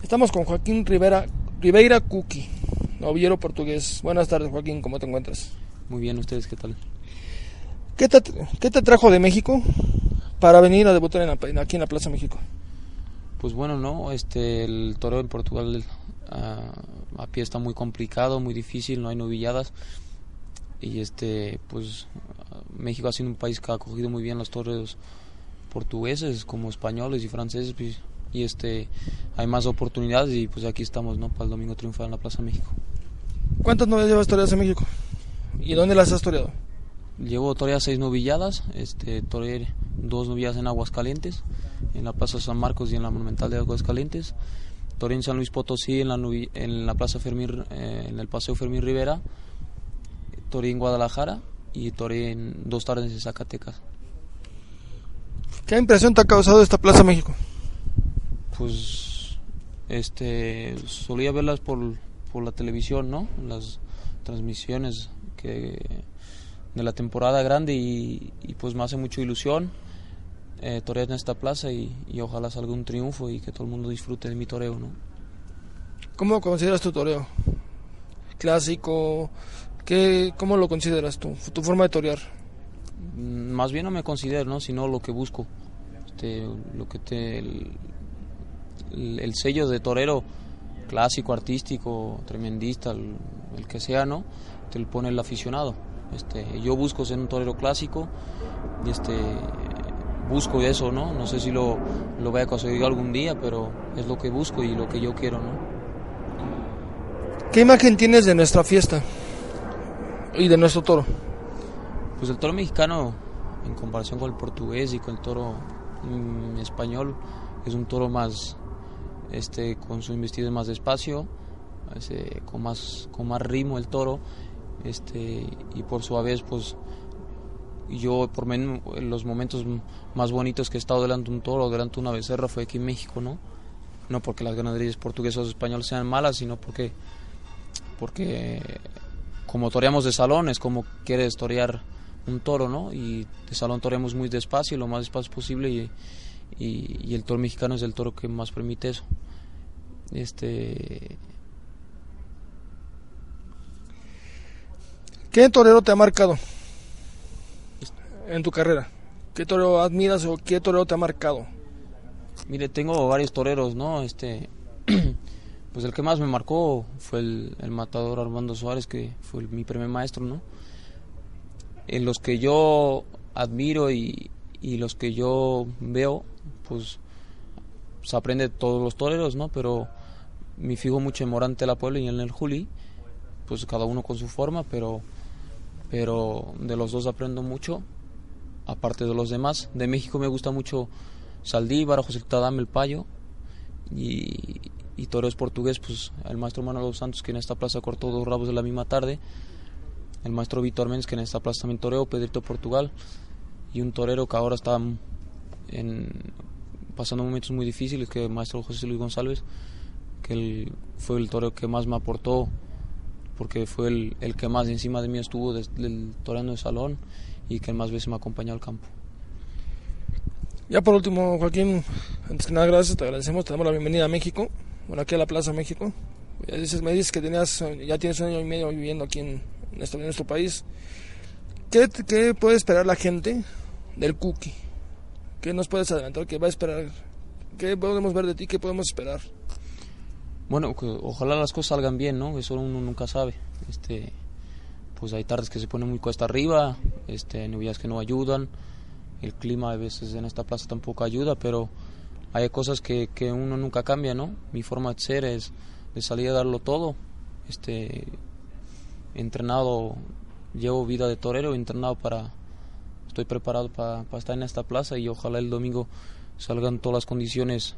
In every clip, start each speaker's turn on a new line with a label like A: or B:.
A: Estamos con Joaquín Rivera, Ribeira Cuqui, novillero portugués. Buenas tardes, Joaquín, ¿cómo te encuentras?
B: Muy bien, ¿ustedes qué tal?
A: ¿Qué te, qué te trajo de México para venir a debutar en aquí en la Plaza México?
B: Pues bueno, no, este, el toro en Portugal uh, a pie está muy complicado, muy difícil, no hay novilladas y este, pues México ha sido un país que ha acogido muy bien los toros portugueses como españoles y franceses pues, y este hay más oportunidades y pues aquí estamos no para el domingo triunfar en la Plaza México.
A: ¿cuántas novilladas llevas toreadas en México? ¿y dónde las has toreado?
B: llevo toreadas seis novilladas este toreé dos novilladas en Aguascalientes en la Plaza San Marcos y en la Monumental de Aguascalientes. Toreé en San Luis Potosí en la, en la Plaza Fermín eh, en el Paseo Fermín Rivera. Toreé en Guadalajara y toreé en dos tardes en Zacatecas
A: ¿Qué impresión te ha causado esta Plaza México?
B: Pues, este, solía verlas por, por la televisión, ¿no? Las transmisiones que de la temporada grande y, pues me hace mucha ilusión eh, torear en esta plaza y, ojalá salga un triunfo y que todo el mundo disfrute de mi toreo, ¿no?
A: ¿Cómo consideras tu toreo? ¿Clásico? ¿Qué, ¿Cómo lo consideras tú? ¿Tu forma de torear?
B: Mm, más bien no me considero, ¿no? sino lo que busco. Este, lo que te, el, sello de torero clásico, artístico, tremendista, el, que sea, ¿no? Te lo pone el aficionado. Este, yo busco ser un torero clásico y este busco eso, ¿no? No sé si lo, lo voy a conseguir algún día, pero es lo que busco y lo que yo quiero, ¿no?
A: ¿Qué imagen tienes de nuestra fiesta y de nuestro toro?
B: Pues el toro mexicano, en comparación con el portugués y con el toro español, es un toro más, este, con su investido más despacio, con más, con más ritmo el toro, este, y por su vez, pues yo por menos los momentos más bonitos que he estado delante de un toro, delante de una becerra fue aquí en México, ¿no? No porque las ganaderías portuguesas o españolas sean malas, sino porque, porque como toreamos de salón, es como quieres torear un toro, ¿no? Y de salón toreamos muy despacio, lo más despacio posible y, y, el toro mexicano es el toro que más permite eso. Este...
A: ¿Qué torero te ha marcado en tu carrera? ¿Qué torero admiras o qué torero te ha marcado?
B: Mire, tengo varios toreros, ¿no? Este, pues el que más me marcó fue el, el matador Armando Suárez, que fue mi primer maestro, ¿no? En los que yo admiro y, los que yo veo, pues se aprende todos los toreros, ¿no? Pero me fijo mucho en Morante la Puebla y en el Juli, pues cada uno con su forma, pero, pero de los dos aprendo mucho, aparte de los demás. De México me gusta mucho Saldívar, José Tadame, el Payo, y, y toreros portugués, pues el maestro Manuel Santos, que en esta plaza cortó dos rabos de la misma tarde, el maestro Víctor Méndez, que en esta plaza también toreó, Pedrito Portugal, y un torero que ahora está en, pasando momentos muy difíciles, que el maestro José Luis González, que fue el torero que más me aportó, porque fue el, el que más encima de mí estuvo desde el torero de salón y que más veces me acompañó al campo.
A: Ya por último, Joaquín, antes que nada, gracias, te agradecemos, te damos la bienvenida a México, bueno, aquí a la Plaza México. me dices que tenías, ya tienes un año y medio viviendo aquí en, nuestro, nuestro país. ¿Qué, ¿Qué, puede esperar la gente del cookie? ¿Qué nos puedes adelantar? ¿Qué va a esperar? ¿Qué podemos ver de ti? ¿Qué podemos esperar?
B: Bueno, ojalá las cosas salgan bien, ¿no? Eso uno nunca sabe. Este, pues hay tardes que se ponen muy cuesta arriba, este, hay que no ayudan, el clima a veces en esta plaza tampoco ayuda, pero hay cosas que, que uno nunca cambia, ¿no? Mi forma de ser es de salir a darlo todo. Este, entrenado, llevo vida de torero, entrenado para, estoy preparado para, estar en esta plaza y ojalá el domingo salgan todas las condiciones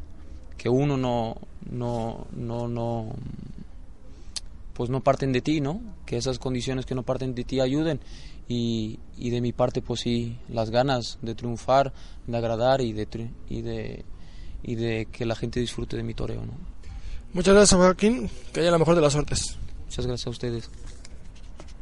B: que uno no, no, no, no, pues no parten de ti, ¿no? Que esas condiciones que no parten de ti ayuden y, y de mi parte pues sí, las ganas de triunfar, de agradar y de, y de, y de que la gente disfrute de mi toreo, ¿no?
A: Muchas gracias Joaquín, que haya la mejor de las suertes.
B: Muchas gracias a ustedes.